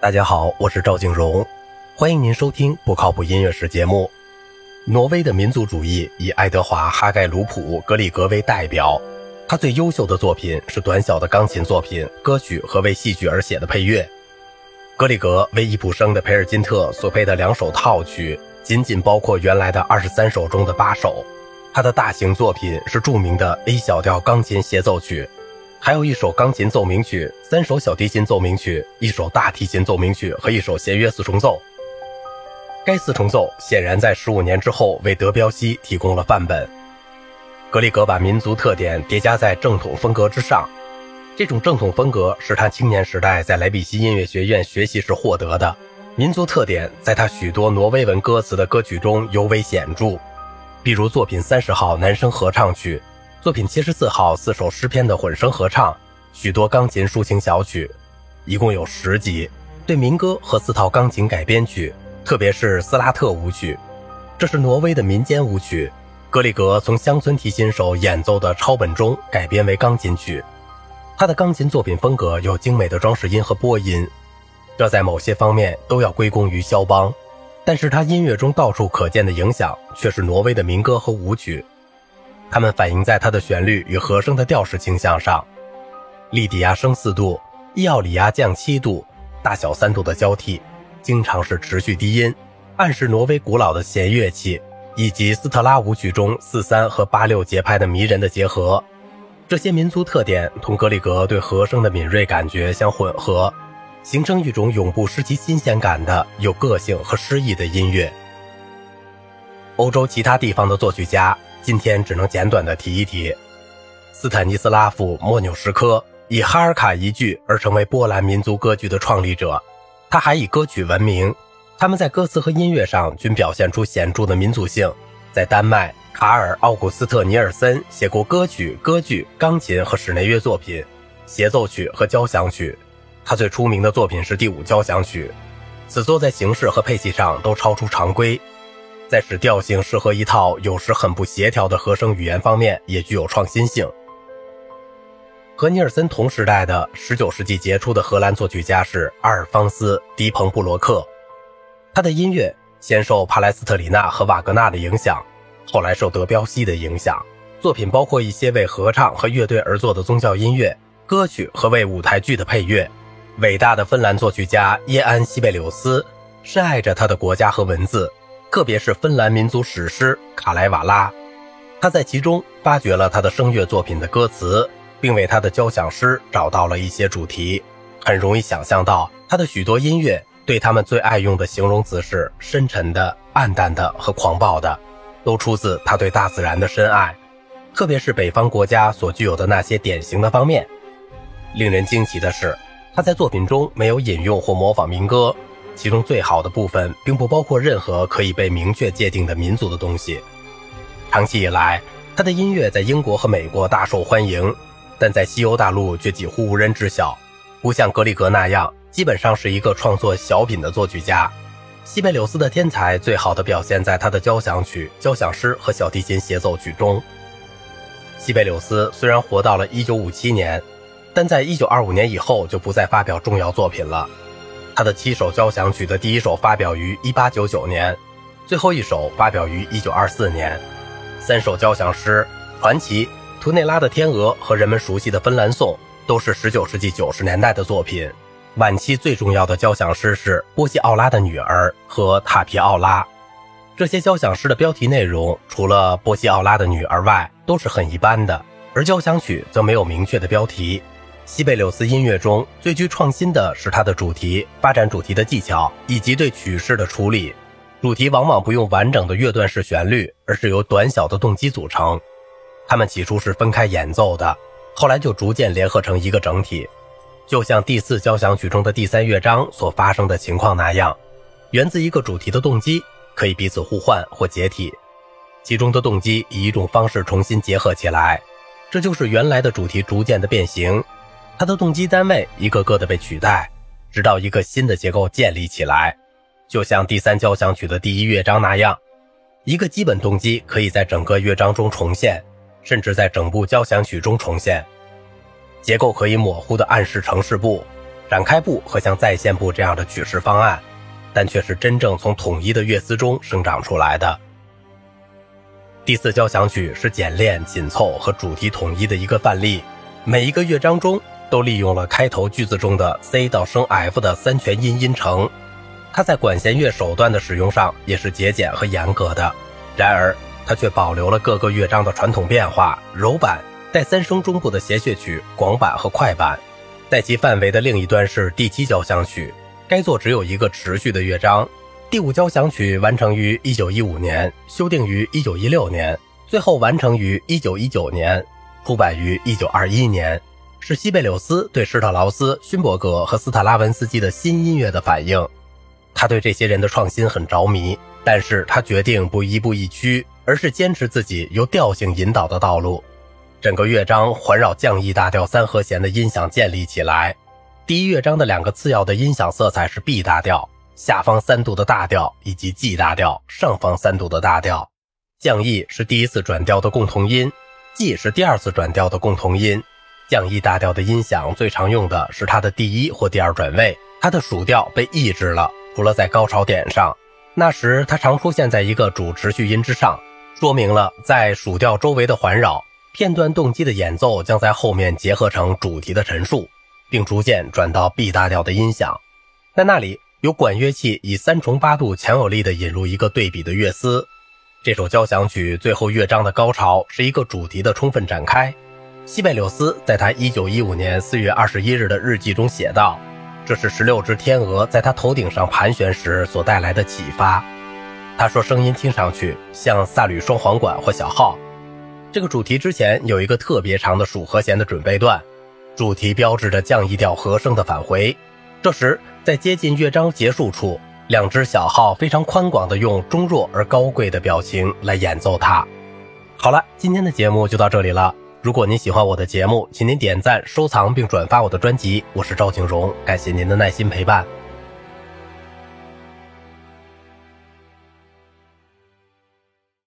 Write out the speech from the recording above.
大家好，我是赵静荣，欢迎您收听不靠谱音乐史节目。挪威的民族主义以爱德华·哈盖鲁普·格里格为代表，他最优秀的作品是短小的钢琴作品、歌曲和为戏剧而写的配乐。格里格为易卜生的《培尔金特》所配的两首套曲，仅仅包括原来的二十三首中的八首。他的大型作品是著名的 A 小调钢琴协奏曲。还有一首钢琴奏鸣曲，三首小提琴奏鸣曲，一首大提琴奏鸣曲和一首弦乐四重奏。该四重奏显然在十五年之后为德彪西提供了范本。格里格把民族特点叠加在正统风格之上，这种正统风格是他青年时代在莱比锡音乐学院学习时获得的。民族特点在他许多挪威文歌词的歌曲中尤为显著，比如作品三十号男声合唱曲。作品七十四号四首诗篇的混声合唱，许多钢琴抒情小曲，一共有十集。对民歌和四套钢琴改编曲，特别是斯拉特舞曲，这是挪威的民间舞曲。格里格从乡村提琴手演奏的抄本中改编为钢琴曲。他的钢琴作品风格有精美的装饰音和波音，这在某些方面都要归功于肖邦。但是他音乐中到处可见的影响却是挪威的民歌和舞曲。它们反映在它的旋律与和声的调式倾向上，利底亚升四度，伊奥里亚降七度，大小三度的交替，经常是持续低音，暗示挪威古老的弦乐器，以及斯特拉舞曲中四三和八六节拍的迷人的结合。这些民族特点同格里格对和声的敏锐感觉相混合，形成一种永不失其新鲜感的有个性和诗意的音乐。欧洲其他地方的作曲家。今天只能简短的提一提，斯坦尼斯拉夫·莫纽什科以哈尔卡一句而成为波兰民族歌剧的创立者，他还以歌曲闻名。他们在歌词和音乐上均表现出显著的民族性。在丹麦，卡尔·奥古斯特·尼尔森写过歌曲、歌剧、钢琴和室内乐作品、协奏曲和交响曲。他最出名的作品是第五交响曲，此作在形式和配器上都超出常规。在使调性适合一套有时很不协调的和声语言方面，也具有创新性。和尼尔森同时代的19世纪杰出的荷兰作曲家是阿尔方斯·迪彭布罗克，他的音乐先受帕莱斯特里纳和瓦格纳的影响，后来受德彪西的影响。作品包括一些为合唱和乐队而作的宗教音乐、歌曲和为舞台剧的配乐。伟大的芬兰作曲家耶安·西贝柳斯深爱着他的国家和文字。特别是芬兰民族史诗《卡莱瓦拉》，他在其中发掘了他的声乐作品的歌词，并为他的交响诗找到了一些主题。很容易想象到，他的许多音乐对他们最爱用的形容词是深沉的、暗淡的和狂暴的，都出自他对大自然的深爱，特别是北方国家所具有的那些典型的方面。令人惊奇的是，他在作品中没有引用或模仿民歌。其中最好的部分并不包括任何可以被明确界定的民族的东西。长期以来，他的音乐在英国和美国大受欢迎，但在西欧大陆却几乎无人知晓。不像格里格那样，基本上是一个创作小品的作曲家。西贝柳斯的天才最好的表现在他的交响曲、交响诗和小提琴协奏曲中。西贝柳斯虽然活到了1957年，但在1925年以后就不再发表重要作品了。他的七首交响曲的第一首发表于1899年，最后一首发表于1924年。三首交响诗《传奇》《图内拉的天鹅》和人们熟悉的《芬兰颂》都是19世纪90年代的作品。晚期最重要的交响诗是《波西奥拉的女儿》和《塔皮奥拉》。这些交响诗的标题内容除了《波西奥拉的女儿》外都是很一般的，而交响曲则没有明确的标题。西贝柳斯音乐中最具创新的是它的主题、发展主题的技巧以及对曲式的处理。主题往往不用完整的乐段式旋律，而是由短小的动机组成。它们起初是分开演奏的，后来就逐渐联合成一个整体，就像第四交响曲中的第三乐章所发生的情况那样。源自一个主题的动机可以彼此互换或解体，其中的动机以一种方式重新结合起来，这就是原来的主题逐渐的变形。它的动机单位一个个的被取代，直到一个新的结构建立起来，就像第三交响曲的第一乐章那样，一个基本动机可以在整个乐章中重现，甚至在整部交响曲中重现。结构可以模糊地暗示城市部，展开部和像再现部这样的曲式方案，但却是真正从统一的乐思中生长出来的。第四交响曲是简练紧凑和主题统一的一个范例，每一个乐章中都利用了开头句子中的 C 到升 F 的三全音音程。它在管弦乐手段的使用上也是节俭和严格的，然而它却保留了各个乐章的传统变化：柔板、带三声中部的谐谑曲、广板和快板。在其范围的另一端是第七交响曲，该作只有一个持续的乐章。第五交响曲完成于1915年，修订于1916年，最后完成于1919年，出版于1921年，是西贝柳斯对施特劳斯、勋伯格和斯特拉文斯基的新音乐的反应。他对这些人的创新很着迷，但是他决定不一步一趋，而是坚持自己由调性引导的道路。整个乐章环绕降 E 大调三和弦的音响建立起来。第一乐章的两个次要的音响色彩是 B 大调、下方三度的大调以及 G 大调、上方三度的大调。降 E 是第一次转调的共同音，G 是第二次转调的共同音。降 E 大调的音响最常用的是它的第一或第二转位，它的属调被抑制了。除了在高潮点上，那时它常出现在一个主持续音之上，说明了在属调周围的环绕片段动机的演奏将在后面结合成主题的陈述，并逐渐转到 B 大调的音响。在那里有管乐器以三重八度强有力地引入一个对比的乐思。这首交响曲最后乐章的高潮是一个主题的充分展开。西贝柳斯在他1915年4月21日的日记中写道。这是十六只天鹅在他头顶上盘旋时所带来的启发。他说，声音听上去像萨吕双簧管或小号。这个主题之前有一个特别长的属和弦的准备段，主题标志着降 E 调和声的返回。这时，在接近乐章结束处，两只小号非常宽广地用中弱而高贵的表情来演奏它。好了，今天的节目就到这里了。如果您喜欢我的节目，请您点赞、收藏并转发我的专辑。我是赵景荣，感谢您的耐心陪伴。